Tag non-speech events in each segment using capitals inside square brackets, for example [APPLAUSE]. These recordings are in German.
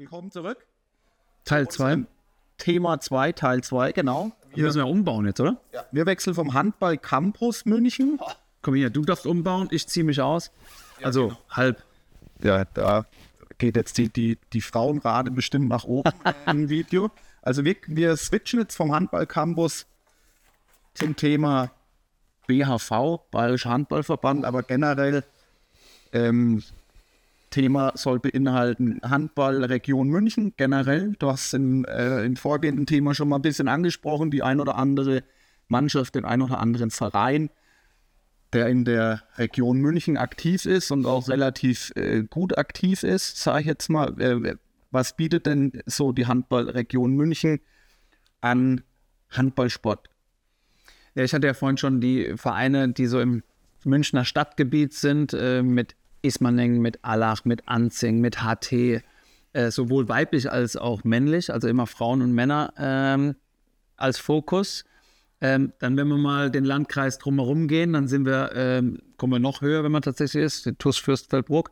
Willkommen zurück. Teil 2. Thema 2, Teil 2, genau. Wir müssen ja umbauen jetzt, oder? Ja. Wir wechseln vom Handball Campus München. Komm hier, du darfst umbauen, ich ziehe mich aus. also genau. halb. Ja, da geht jetzt die, die, die Frauenrate bestimmt nach oben [LAUGHS] im Video. Also wir, wir switchen jetzt vom Handball Campus zum Thema BHV, Bayerischer Handballverband, aber generell ähm, Thema soll beinhalten Handball Region München generell. Du hast im, äh, im vorgehenden Thema schon mal ein bisschen angesprochen, die ein oder andere Mannschaft, den ein oder anderen Verein, der in der Region München aktiv ist und auch relativ äh, gut aktiv ist, sage ich jetzt mal. Äh, was bietet denn so die Handballregion München an Handballsport? Ja, ich hatte ja vorhin schon die Vereine, die so im Münchner Stadtgebiet sind, äh, mit Ismaning, mit Allach, mit Anzing, mit HT, äh, sowohl weiblich als auch männlich, also immer Frauen und Männer ähm, als Fokus. Ähm, dann, wenn wir mal den Landkreis drumherum gehen, dann sind wir, ähm, kommen wir noch höher, wenn man tatsächlich ist, die TuS Fürstfeldbruck.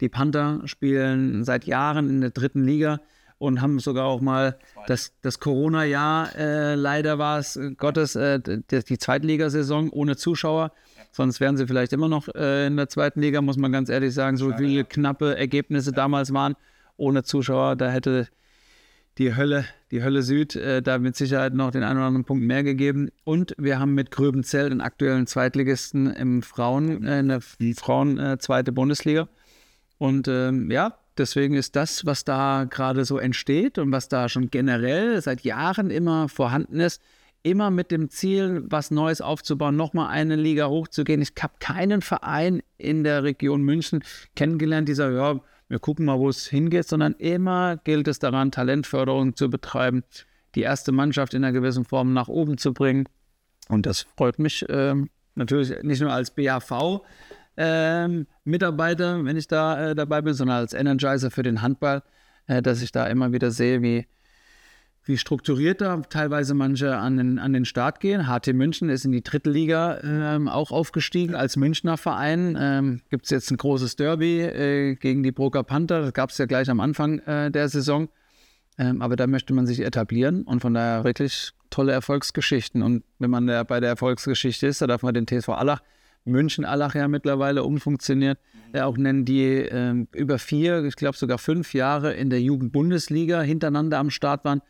Die Panther spielen seit Jahren in der dritten Liga und haben sogar auch mal das, das Corona-Jahr, äh, leider war es Gottes, äh, die, die Zweitligasaison ohne Zuschauer. Sonst wären sie vielleicht immer noch äh, in der zweiten Liga, muss man ganz ehrlich sagen. So viele knappe Ergebnisse damals waren ohne Zuschauer, da hätte die Hölle, die Hölle Süd, äh, da mit Sicherheit noch den einen oder anderen Punkt mehr gegeben. Und wir haben mit Gröbenzell den aktuellen Zweitligisten im Frauen, äh, in der Frauen äh, zweite Bundesliga. Und ähm, ja, deswegen ist das, was da gerade so entsteht und was da schon generell seit Jahren immer vorhanden ist, immer mit dem Ziel, was Neues aufzubauen, nochmal eine Liga hochzugehen. Ich habe keinen Verein in der Region München kennengelernt, dieser, ja, wir gucken mal, wo es hingeht, sondern immer gilt es daran, Talentförderung zu betreiben, die erste Mannschaft in einer gewissen Form nach oben zu bringen. Und das freut mich ähm, natürlich nicht nur als BAV. Ähm, Mitarbeiter, wenn ich da äh, dabei bin, sondern als Energizer für den Handball, äh, dass ich da immer wieder sehe, wie, wie strukturiert da teilweise manche an den, an den Start gehen. HT München ist in die dritte Liga ähm, auch aufgestiegen als Münchner Verein. Ähm, Gibt es jetzt ein großes Derby äh, gegen die Broker Panther. Das gab es ja gleich am Anfang äh, der Saison. Ähm, aber da möchte man sich etablieren und von daher wirklich tolle Erfolgsgeschichten. Und wenn man da bei der Erfolgsgeschichte ist, da darf man den TSV Allach, München Allach ja mittlerweile umfunktioniert, mhm. auch nennen, die äh, über vier, ich glaube sogar fünf Jahre in der Jugendbundesliga hintereinander am Start waren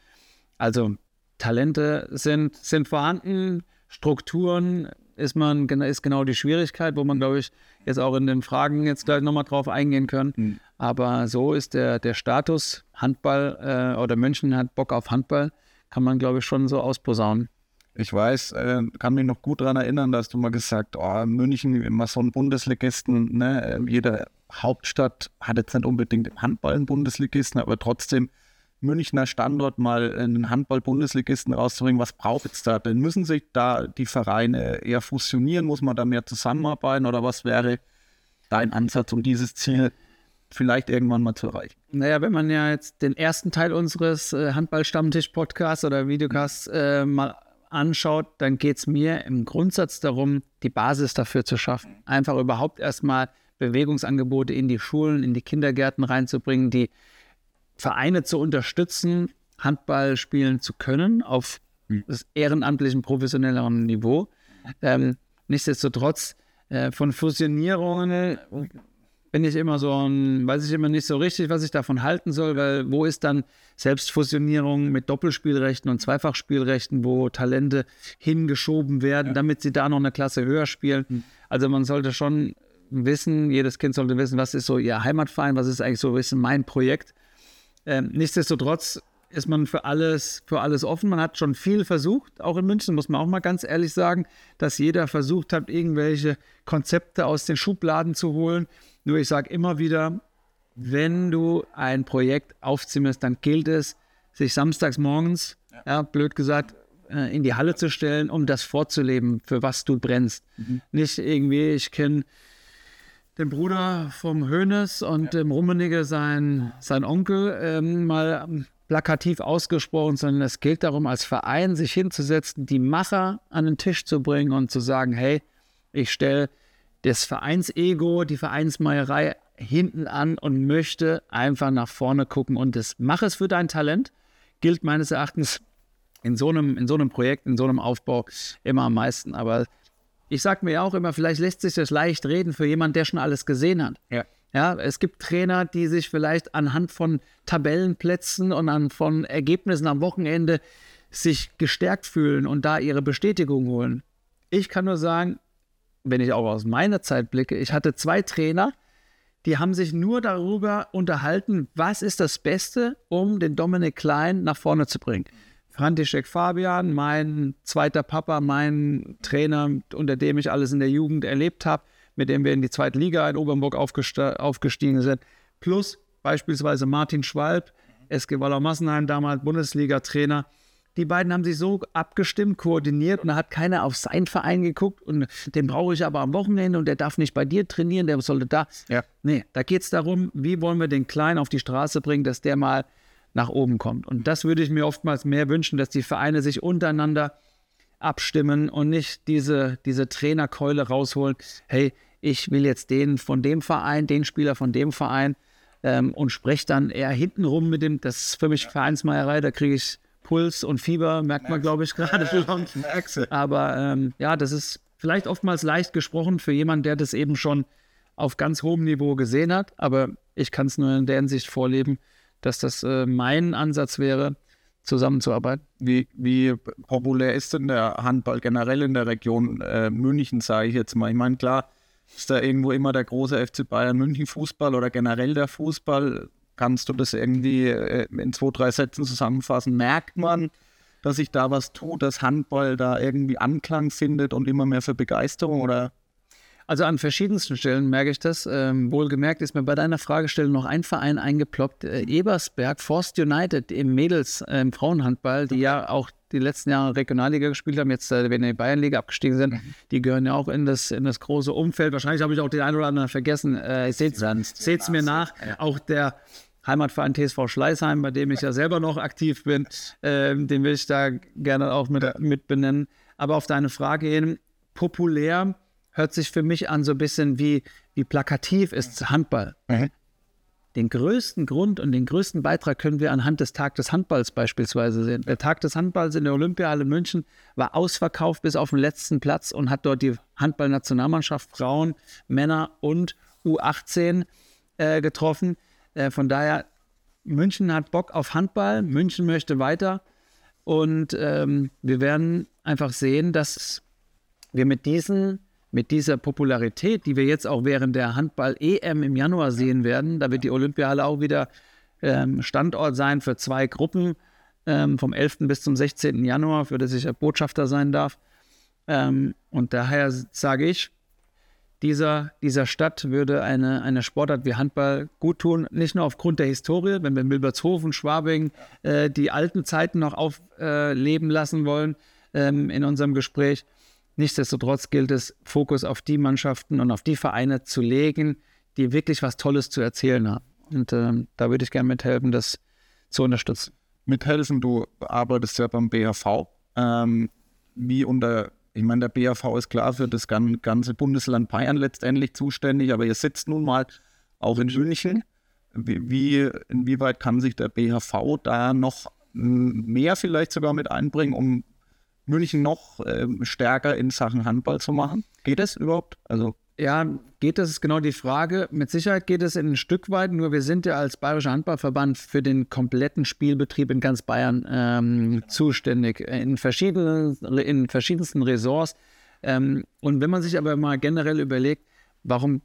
also Talente sind, sind vorhanden, Strukturen ist man ist genau die Schwierigkeit, wo man, glaube ich, jetzt auch in den Fragen jetzt gleich nochmal drauf eingehen können. Mhm. Aber so ist der, der Status Handball äh, oder München hat Bock auf Handball, kann man, glaube ich, schon so ausposaunen. Ich weiß, äh, kann mich noch gut daran erinnern, dass du mal gesagt, oh, München, immer so ein Bundesligisten, ne? jede Hauptstadt hat jetzt nicht unbedingt im Handball einen Bundesligisten, aber trotzdem Münchner Standort mal einen Handball-Bundesligisten rauszubringen. Was braucht es da denn? Müssen sich da die Vereine eher fusionieren? Muss man da mehr zusammenarbeiten? Oder was wäre dein Ansatz, um dieses Ziel vielleicht irgendwann mal zu erreichen? Naja, wenn man ja jetzt den ersten Teil unseres äh, Handball-Stammtisch-Podcasts oder Videocasts äh, mal anschaut, dann geht es mir im Grundsatz darum, die Basis dafür zu schaffen. Einfach überhaupt erstmal Bewegungsangebote in die Schulen, in die Kindergärten reinzubringen, die Vereine zu unterstützen, Handball spielen zu können auf hm. ehrenamtlichen, professionelleren Niveau. Ähm, nichtsdestotrotz äh, von Fusionierungen bin ich immer so ein, weiß ich immer nicht so richtig, was ich davon halten soll, weil wo ist dann Selbstfusionierung mit Doppelspielrechten und Zweifachspielrechten, wo Talente hingeschoben werden, ja. damit sie da noch eine Klasse höher spielen. Mhm. Also man sollte schon wissen, jedes Kind sollte wissen, was ist so ihr Heimatverein, was ist eigentlich so wissen mein Projekt ähm, nichtsdestotrotz ist man für alles, für alles offen. Man hat schon viel versucht, auch in München, muss man auch mal ganz ehrlich sagen, dass jeder versucht hat, irgendwelche Konzepte aus den Schubladen zu holen. Nur ich sage immer wieder, wenn du ein Projekt aufziehst, dann gilt es, sich samstags morgens, ja. ja blöd gesagt, äh, in die Halle zu stellen, um das vorzuleben, für was du brennst. Mhm. Nicht irgendwie, ich kenne den Bruder vom Hönes und dem Rummenigge sein, sein Onkel ähm, mal plakativ ausgesprochen, sondern es gilt darum, als Verein sich hinzusetzen, die Macher an den Tisch zu bringen und zu sagen, hey, ich stelle das Vereinsego, die Vereinsmeierei hinten an und möchte einfach nach vorne gucken und das mach es für dein Talent gilt meines Erachtens in so einem, in so einem Projekt, in so einem Aufbau immer am meisten. Aber ich sage mir auch immer, vielleicht lässt sich das leicht reden für jemanden, der schon alles gesehen hat. Ja. Ja, es gibt Trainer, die sich vielleicht anhand von Tabellenplätzen und an von Ergebnissen am Wochenende sich gestärkt fühlen und da ihre Bestätigung holen. Ich kann nur sagen, wenn ich auch aus meiner Zeit blicke, ich hatte zwei Trainer, die haben sich nur darüber unterhalten, was ist das Beste, um den Dominik Klein nach vorne zu bringen. František Fabian, mein zweiter Papa, mein Trainer, unter dem ich alles in der Jugend erlebt habe, mit dem wir in die zweite Liga in Obernburg aufgestiegen sind, plus beispielsweise Martin Schwalb, SG Waller Massenheim, damals Bundesliga-Trainer, die beiden haben sich so abgestimmt, koordiniert und da hat keiner auf seinen Verein geguckt und den brauche ich aber am Wochenende und der darf nicht bei dir trainieren, der sollte da. Ja. Nee, da geht es darum, wie wollen wir den Kleinen auf die Straße bringen, dass der mal nach oben kommt. Und das würde ich mir oftmals mehr wünschen, dass die Vereine sich untereinander abstimmen und nicht diese, diese Trainerkeule rausholen. Hey, ich will jetzt den von dem Verein, den Spieler von dem Verein ähm, und spreche dann eher hintenrum mit dem. Das ist für mich Vereinsmeierei, da kriege ich Puls und Fieber merkt man, glaube ich, gerade. Aber ähm, ja, das ist vielleicht oftmals leicht gesprochen für jemanden, der das eben schon auf ganz hohem Niveau gesehen hat. Aber ich kann es nur in der Hinsicht vorleben, dass das äh, mein Ansatz wäre, zusammenzuarbeiten. Wie, wie populär ist denn der Handball generell in der Region äh, München, sage ich jetzt mal? Ich meine, klar, ist da irgendwo immer der große FC Bayern München Fußball oder generell der Fußball Kannst du das irgendwie äh, in zwei, drei Sätzen zusammenfassen? Merkt man, dass sich da was tut, dass Handball da irgendwie Anklang findet und immer mehr für Begeisterung oder? Also an verschiedensten Stellen merke ich das. Ähm, wohlgemerkt ist mir bei deiner Fragestellung noch ein Verein eingeploppt, äh, Ebersberg, Forst United im Mädels äh, im Frauenhandball, die ja auch die letzten Jahre Regionalliga gespielt haben, jetzt äh, wenn die Bayernliga abgestiegen sind, mhm. die gehören ja auch in das, in das große Umfeld. Wahrscheinlich habe ich auch den einen oder anderen vergessen. Äh, Seht es mir nach. Auch der Heimatverein TSV Schleißheim, bei dem ich ja selber noch aktiv bin, äh, den will ich da gerne auch mit, mit benennen. Aber auf deine Frage hin, populär hört sich für mich an so ein bisschen wie, wie plakativ ist Handball. Mhm. Den größten Grund und den größten Beitrag können wir anhand des Tag des Handballs beispielsweise sehen. Der Tag des Handballs in der Olympiahalle München war ausverkauft bis auf den letzten Platz und hat dort die Handballnationalmannschaft Frauen, Männer und U18 äh, getroffen. Äh, von daher, München hat Bock auf Handball, München möchte weiter und ähm, wir werden einfach sehen, dass wir mit diesen mit dieser Popularität, die wir jetzt auch während der Handball-EM im Januar sehen werden, da wird die Olympiahalle auch wieder ähm, Standort sein für zwei Gruppen ähm, vom 11. bis zum 16. Januar, für das ich Botschafter sein darf. Ähm, und daher sage ich, dieser, dieser Stadt würde eine, eine Sportart wie Handball gut tun, nicht nur aufgrund der Historie, wenn wir Milbertshofen, Schwabing äh, die alten Zeiten noch aufleben äh, lassen wollen ähm, in unserem Gespräch. Nichtsdestotrotz gilt es, Fokus auf die Mannschaften und auf die Vereine zu legen, die wirklich was Tolles zu erzählen haben. Und ähm, da würde ich gerne mithelfen, das zu unterstützen. Mithelfen, du arbeitest ja beim BHV. Ähm, wie unter ich meine, der BAV ist klar für das ganze Bundesland Bayern letztendlich zuständig, aber ihr sitzt nun mal auch in München. Wie, inwieweit kann sich der BHV da noch mehr vielleicht sogar mit einbringen, um München noch äh, stärker in Sachen Handball zu machen? Geht das überhaupt? Also ja, geht das, ist genau die Frage. Mit Sicherheit geht es in ein Stück weit, nur wir sind ja als Bayerischer Handballverband für den kompletten Spielbetrieb in ganz Bayern ähm, zuständig, in, verschiedenen, in verschiedensten Ressorts. Ähm, und wenn man sich aber mal generell überlegt, warum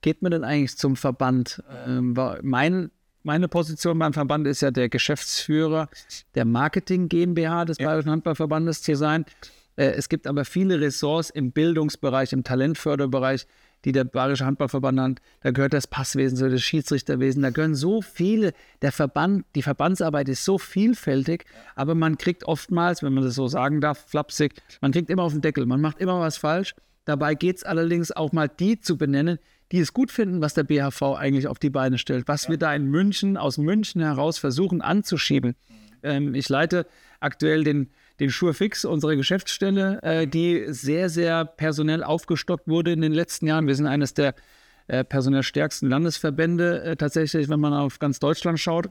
geht man denn eigentlich zum Verband? Ähm, mein, meine Position beim Verband ist ja der Geschäftsführer der Marketing GmbH des ja. Bayerischen Handballverbandes zu sein. Äh, es gibt aber viele Ressorts im Bildungsbereich, im Talentförderbereich, die der Bayerische Handballverband hat. Da gehört das Passwesen so das Schiedsrichterwesen. Da gehören so viele. Der Verband, die Verbandsarbeit ist so vielfältig, aber man kriegt oftmals, wenn man das so sagen darf, flapsig, man kriegt immer auf den Deckel. Man macht immer was falsch. Dabei geht es allerdings auch mal die zu benennen, die es gut finden, was der BHV eigentlich auf die Beine stellt, was ja. wir da in München, aus München heraus versuchen anzuschieben. Ähm, ich leite aktuell den den Schurfix, unsere Geschäftsstelle, äh, die sehr, sehr personell aufgestockt wurde in den letzten Jahren. Wir sind eines der äh, personell stärksten Landesverbände äh, tatsächlich, wenn man auf ganz Deutschland schaut.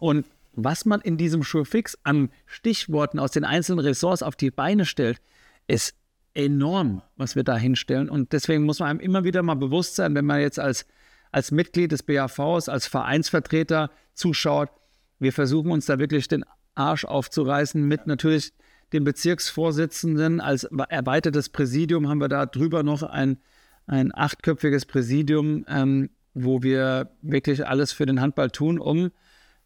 Und was man in diesem Surefix an Stichworten aus den einzelnen Ressorts auf die Beine stellt, ist enorm, was wir da hinstellen. Und deswegen muss man einem immer wieder mal bewusst sein, wenn man jetzt als, als Mitglied des BAVs, als Vereinsvertreter zuschaut, wir versuchen uns da wirklich den Arsch aufzureißen mit natürlich dem Bezirksvorsitzenden. Als erweitertes Präsidium haben wir da drüber noch ein, ein achtköpfiges Präsidium, ähm, wo wir wirklich alles für den Handball tun, um,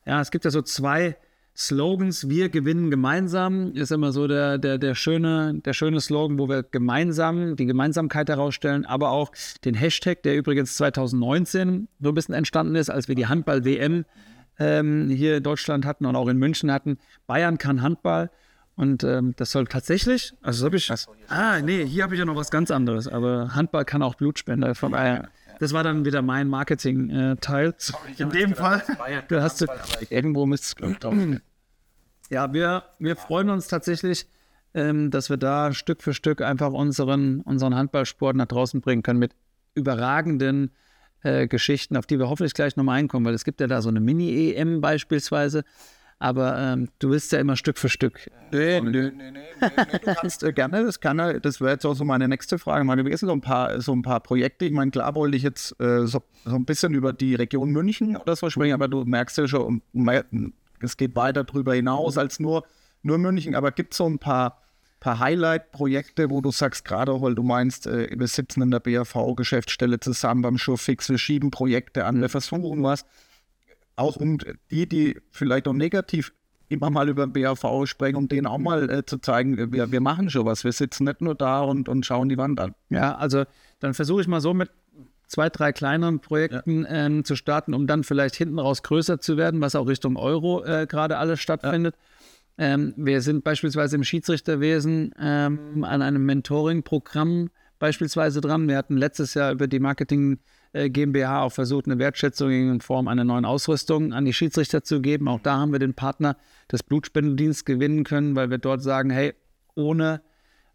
ja, es gibt ja so zwei Slogans, wir gewinnen gemeinsam, ist immer so der, der, der, schöne, der schöne Slogan, wo wir gemeinsam die Gemeinsamkeit herausstellen, aber auch den Hashtag, der übrigens 2019 so ein bisschen entstanden ist, als wir die Handball-WM ähm, hier in Deutschland hatten und auch in München hatten. Bayern kann Handball. Und ähm, das soll tatsächlich, also habe ich. So, ah, nee, hier habe ich ja noch was ganz anderes. Aber Handball kann auch Blutspender. Von daher, das war dann wieder mein Marketing-Teil. Äh, in dem Fall, du hast irgendwo Mist drauf. Ja, wir, wir freuen uns tatsächlich, ähm, dass wir da Stück für Stück einfach unseren, unseren Handballsport nach draußen bringen können mit überragenden äh, Geschichten, auf die wir hoffentlich gleich nochmal einkommen, weil es gibt ja da so eine Mini-EM beispielsweise. Aber ähm, du willst ja immer Stück für Stück. Nee, nee, nee, nee, Du kannst äh, gerne, das kann das wäre jetzt auch so meine nächste Frage. Meine, wir sind so ein paar, so ein paar Projekte. Ich meine, klar wollte ich jetzt äh, so, so ein bisschen über die Region München oder so sprechen, aber du merkst ja schon, es geht weiter darüber hinaus als nur, nur München. Aber gibt es so ein paar paar Highlight-Projekte, wo du sagst, gerade weil du meinst, äh, wir sitzen in der BAV-Geschäftsstelle zusammen beim Showfix, wir schieben Projekte an, wir versuchen was. Auch um die, die vielleicht auch negativ immer mal über den BAV sprechen, um denen auch mal äh, zu zeigen, wir, wir machen schon was. Wir sitzen nicht nur da und, und schauen die Wand an. Ja, also dann versuche ich mal so mit zwei, drei kleineren Projekten ja. ähm, zu starten, um dann vielleicht hinten raus größer zu werden, was auch Richtung Euro äh, gerade alles stattfindet. Ja. Ähm, wir sind beispielsweise im Schiedsrichterwesen ähm, an einem Mentoring-Programm beispielsweise dran. Wir hatten letztes Jahr über die Marketing äh, GmbH auch versucht, eine Wertschätzung in Form einer neuen Ausrüstung an die Schiedsrichter zu geben. Auch da haben wir den Partner des Blutspendendienstes gewinnen können, weil wir dort sagen, hey, ohne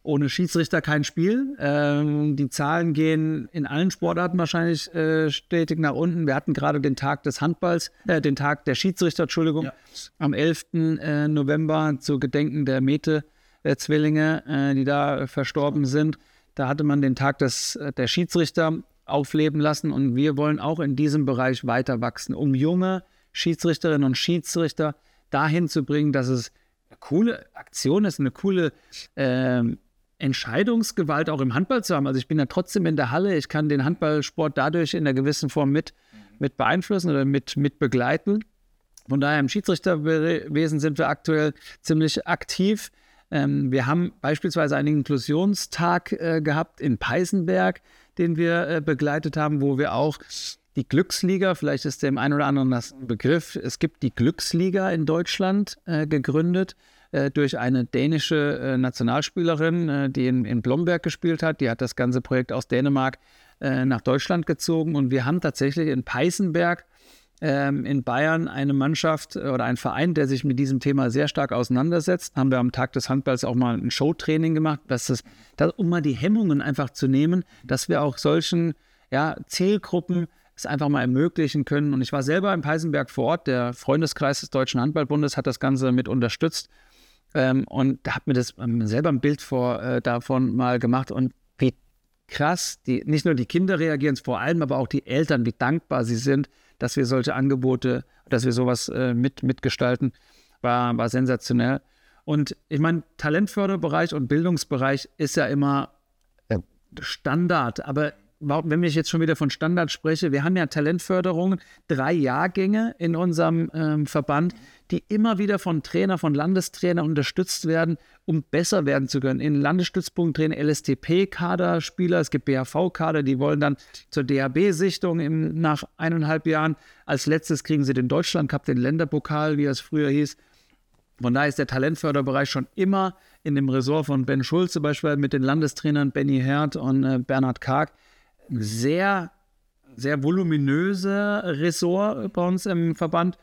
ohne Schiedsrichter kein Spiel. Ähm, die Zahlen gehen in allen Sportarten wahrscheinlich äh, stetig nach unten. Wir hatten gerade den Tag des Handballs, äh, den Tag der Schiedsrichter, Entschuldigung, ja. am 11. Äh, November zu Gedenken der Mete-Zwillinge, äh, die da verstorben sind. Da hatte man den Tag des, äh, der Schiedsrichter aufleben lassen und wir wollen auch in diesem Bereich weiter wachsen, um junge Schiedsrichterinnen und Schiedsrichter dahin zu bringen, dass es eine coole Aktion ist, eine coole ähm, Entscheidungsgewalt auch im Handball zu haben. Also ich bin ja trotzdem in der Halle, ich kann den Handballsport dadurch in einer gewissen Form mit, mit beeinflussen oder mit, mit begleiten. Von daher im Schiedsrichterwesen sind wir aktuell ziemlich aktiv. Ähm, wir haben beispielsweise einen Inklusionstag äh, gehabt in Peißenberg, den wir äh, begleitet haben, wo wir auch die Glücksliga, vielleicht ist dem einen oder anderen das ein Begriff, es gibt die Glücksliga in Deutschland äh, gegründet äh, durch eine dänische äh, Nationalspielerin, äh, die in, in Blomberg gespielt hat. Die hat das ganze Projekt aus Dänemark äh, nach Deutschland gezogen und wir haben tatsächlich in Peißenberg ähm, in Bayern eine Mannschaft oder ein Verein, der sich mit diesem Thema sehr stark auseinandersetzt. Haben wir am Tag des Handballs auch mal ein Showtraining gemacht, dass das, das, um mal die Hemmungen einfach zu nehmen, dass wir auch solchen ja, Zielgruppen es einfach mal ermöglichen können. Und ich war selber in Peisenberg vor Ort. Der Freundeskreis des Deutschen Handballbundes hat das Ganze mit unterstützt. Ähm, und da hat mir das ähm, selber ein Bild vor, äh, davon mal gemacht und wie krass, die, nicht nur die Kinder reagieren, vor allem aber auch die Eltern, wie dankbar sie sind, dass wir solche Angebote, dass wir sowas äh, mit, mitgestalten, war, war sensationell. Und ich meine, Talentförderbereich und Bildungsbereich ist ja immer Standard, aber wenn ich jetzt schon wieder von Standard spreche, wir haben ja Talentförderungen, drei Jahrgänge in unserem ähm, Verband, die immer wieder von Trainer, von Landestrainer unterstützt werden, um besser werden zu können. In Landesstützpunkttrainer, LSTP-Kaderspieler, es gibt BHV-Kader, die wollen dann zur DHB-Sichtung nach eineinhalb Jahren. Als letztes kriegen sie den Deutschland Cup, den Länderpokal, wie es früher hieß. Von daher ist der Talentförderbereich schon immer in dem Ressort von Ben Schulze beispielsweise mit den Landestrainern Benny Herd und äh, Bernhard Karg sehr, sehr voluminöse Ressort bei uns im Verband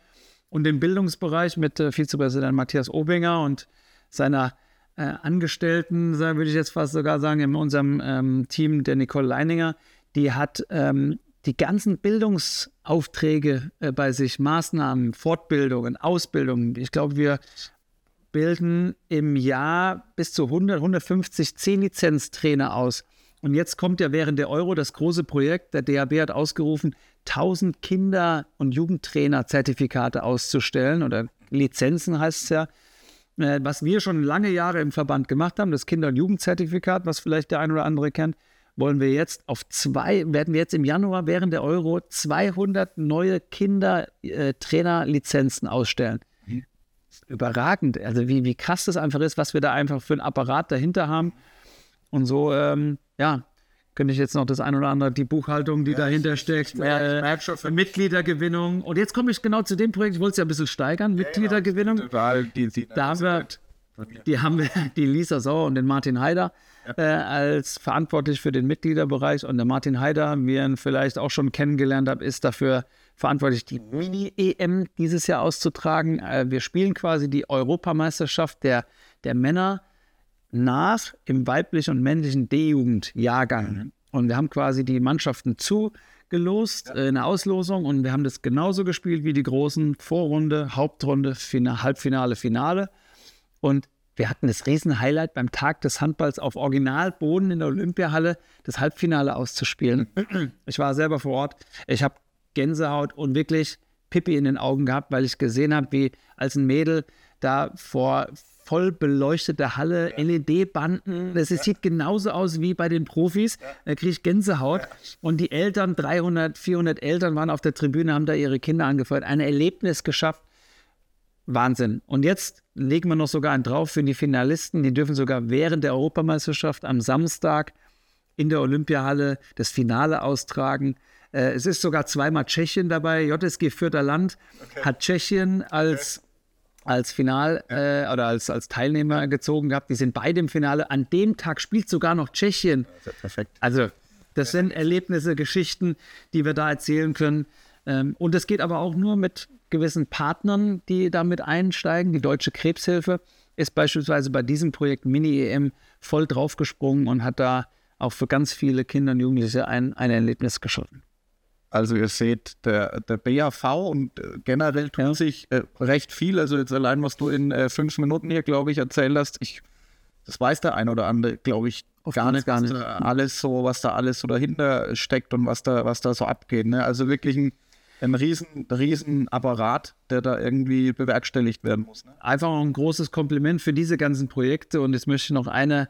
und den Bildungsbereich mit äh, Vizepräsident Matthias Obinger und seiner äh, Angestellten, würde ich jetzt fast sogar sagen, in unserem ähm, Team, der Nicole Leininger, die hat ähm, die ganzen Bildungsaufträge äh, bei sich, Maßnahmen, Fortbildungen, Ausbildungen. Ich glaube, wir bilden im Jahr bis zu 100, 150 10-Lizenz-Trainer aus. Und jetzt kommt ja während der Euro das große Projekt, der DAB hat ausgerufen, 1000 Kinder- und Jugendtrainer-Zertifikate auszustellen oder Lizenzen heißt es ja. Äh, was wir schon lange Jahre im Verband gemacht haben, das Kinder- und Jugendzertifikat, was vielleicht der ein oder andere kennt, wollen wir jetzt auf zwei, werden wir jetzt im Januar während der Euro 200 neue Kinder-Trainer-Lizenzen ausstellen. Mhm. Überragend. Also wie, wie krass das einfach ist, was wir da einfach für einen Apparat dahinter haben. Und so, ähm, ja, könnte ich jetzt noch das ein oder andere, die Buchhaltung, die ja, dahinter steckt, äh, Mitgliedergewinnung. Und jetzt komme ich genau zu dem Projekt, ich wollte es ja ein bisschen steigern, ja, Mitgliedergewinnung. Ja, die, die, da haben wir, die haben wir, [LAUGHS] die Lisa Sauer und den Martin Haider äh, als verantwortlich für den Mitgliederbereich. Und der Martin Haider, wie ihr ihn vielleicht auch schon kennengelernt habt, ist dafür verantwortlich, die Mini-EM dieses Jahr auszutragen. Äh, wir spielen quasi die Europameisterschaft der, der Männer nach im weiblichen und männlichen D-Jugend-Jahrgang. Mhm. Und wir haben quasi die Mannschaften zugelost ja. äh, in der Auslosung und wir haben das genauso gespielt wie die großen Vorrunde, Hauptrunde, Final, Halbfinale, Finale. Und wir hatten das Riesenhighlight beim Tag des Handballs auf Originalboden in der Olympiahalle, das Halbfinale auszuspielen. [CLEARS THROAT] Ich war selber vor Ort. Ich habe Gänsehaut und wirklich Pippi in den Augen gehabt, weil ich gesehen habe, wie als ein Mädel da vor voll beleuchtete Halle, ja. LED-Banden. Das sieht genauso aus wie bei den Profis. Da kriege ich Gänsehaut. Und die Eltern, 300, 400 Eltern waren auf der Tribüne, haben da ihre Kinder angefeuert. Ein Erlebnis geschafft. Wahnsinn. Und jetzt legen wir noch sogar einen drauf für die Finalisten. Die dürfen sogar während der Europameisterschaft am Samstag in der Olympiahalle das Finale austragen. Äh, es ist sogar zweimal Tschechien dabei. JSG Vierter Land okay. hat Tschechien als als Final äh, oder als, als Teilnehmer gezogen gehabt. Die sind beide im Finale. An dem Tag spielt sogar noch Tschechien. perfekt. Also, das sind Erlebnisse, Geschichten, die wir da erzählen können. Ähm, und es geht aber auch nur mit gewissen Partnern, die damit einsteigen. Die Deutsche Krebshilfe ist beispielsweise bei diesem Projekt Mini-EM voll draufgesprungen und hat da auch für ganz viele Kinder und Jugendliche ein, ein Erlebnis geschaffen. Also ihr seht, der, der BAV und äh, generell tut ja. sich äh, recht viel. Also jetzt allein, was du in äh, fünf Minuten hier, glaube ich, erzählt hast, ich, das weiß der ein oder andere, glaube ich, Oft gar nicht. Gar nicht. Alles so, was da alles so dahinter steckt und was da, was da so abgeht. Ne? Also wirklich ein, ein riesen, riesen Apparat, der da irgendwie bewerkstelligt werden muss. Ne? Einfach ein großes Kompliment für diese ganzen Projekte. Und jetzt möchte ich noch eine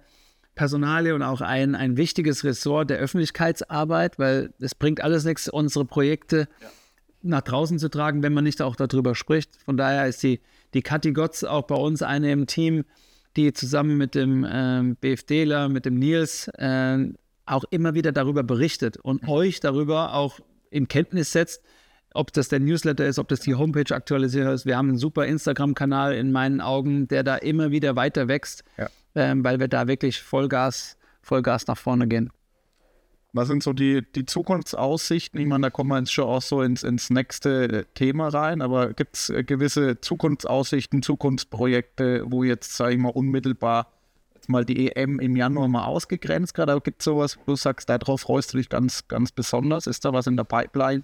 Personalie und auch ein, ein wichtiges Ressort der Öffentlichkeitsarbeit, weil es bringt alles nichts, unsere Projekte ja. nach draußen zu tragen, wenn man nicht auch darüber spricht. Von daher ist die, die Kathi Gotz auch bei uns eine im Team, die zusammen mit dem ähm, BFDler, mit dem Nils äh, auch immer wieder darüber berichtet und mhm. euch darüber auch in Kenntnis setzt, ob das der Newsletter ist, ob das die Homepage aktualisiert ist. Wir haben einen super Instagram-Kanal in meinen Augen, der da immer wieder weiter wächst. Ja ähm, weil wir da wirklich Vollgas, Vollgas nach vorne gehen. Was sind so die, die Zukunftsaussichten? Ich meine, da kommen wir jetzt schon auch so ins, ins nächste Thema rein, aber gibt es äh, gewisse Zukunftsaussichten, Zukunftsprojekte, wo jetzt, sage ich mal, unmittelbar jetzt mal die EM im Januar mal ausgegrenzt gerade, aber gibt es sowas, wo du sagst, darauf freust du dich ganz, ganz besonders? Ist da was in der Pipeline?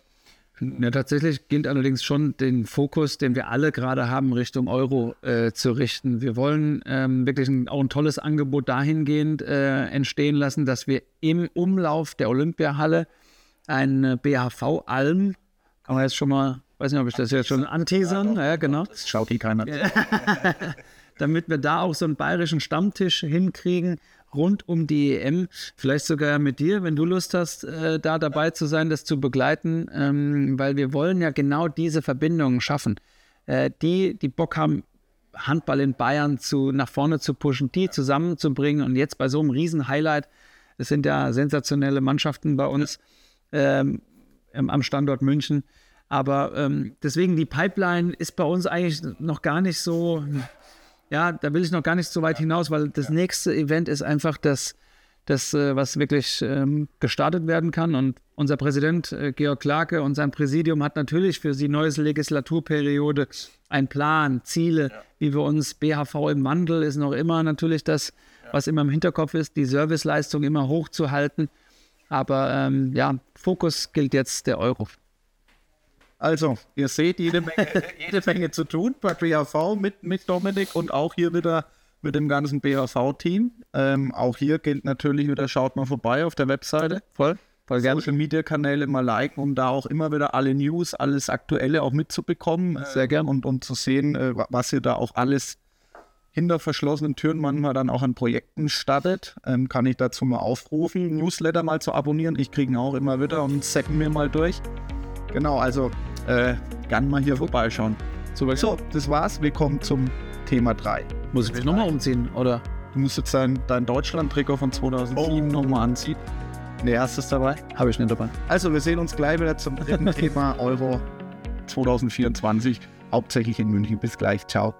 Ja, tatsächlich gilt allerdings schon den Fokus, den wir alle gerade haben, Richtung Euro äh, zu richten. Wir wollen ähm, wirklich ein, auch ein tolles Angebot dahingehend äh, entstehen lassen, dass wir im Umlauf der Olympiahalle ein BHV-Alm, kann man jetzt schon mal, weiß nicht, ob ich das jetzt schon anteasern, ja, genau. Das schaut hier keiner. [LAUGHS] Damit wir da auch so einen bayerischen Stammtisch hinkriegen, rund um die EM. Vielleicht sogar mit dir, wenn du Lust hast, äh, da dabei zu sein, das zu begleiten, ähm, weil wir wollen ja genau diese Verbindungen schaffen. Äh, die, die Bock haben, Handball in Bayern zu, nach vorne zu pushen, die zusammenzubringen und jetzt bei so einem Riesen-Highlight, es sind ja sensationelle Mannschaften bei uns ähm, am Standort München. Aber ähm, deswegen die Pipeline ist bei uns eigentlich noch gar nicht so ja, da will ich noch gar nicht so weit hinaus, weil das nächste Event ist einfach das, das äh, was wirklich ähm, gestartet werden kann. Und unser Präsident äh, Georg Clarke und sein Präsidium hat natürlich für die neue Legislaturperiode einen Plan, Ziele, ja. wie wir uns BHV im Wandel ist noch immer natürlich das, ja. was immer im Hinterkopf ist, die Serviceleistung immer hochzuhalten. Aber ähm, ja, Fokus gilt jetzt der Euro. Also, ihr seht jede Menge, [LAUGHS] jede Menge zu tun bei BHV mit, mit Dominik und auch hier wieder mit dem ganzen BHV-Team. Ähm, auch hier gilt natürlich wieder, schaut mal vorbei auf der Webseite. Voll, voll gerne. Social Media Kanäle mal liken, um da auch immer wieder alle News, alles Aktuelle auch mitzubekommen. Sehr gern. Und, und zu sehen, äh, wa- was ihr da auch alles hinter verschlossenen Türen manchmal dann auch an Projekten startet. Ähm, kann ich dazu mal aufrufen, Newsletter mal zu abonnieren. Ich kriege ihn auch immer wieder und zacken mir mal durch. Genau, also äh, gern mal hier vorbeischauen. Super. So, das war's. Wir kommen zum Thema 3. Muss ich mich nochmal umziehen, oder? Du musst jetzt dein, dein Deutschland-Trikot von 2007 Oh. nochmal anziehen. Nee, hast du es dabei? Habe ich nicht dabei. Also, wir sehen uns gleich wieder zum dritten [LAUGHS] Thema Euro 2024, hauptsächlich in München. Bis gleich, ciao.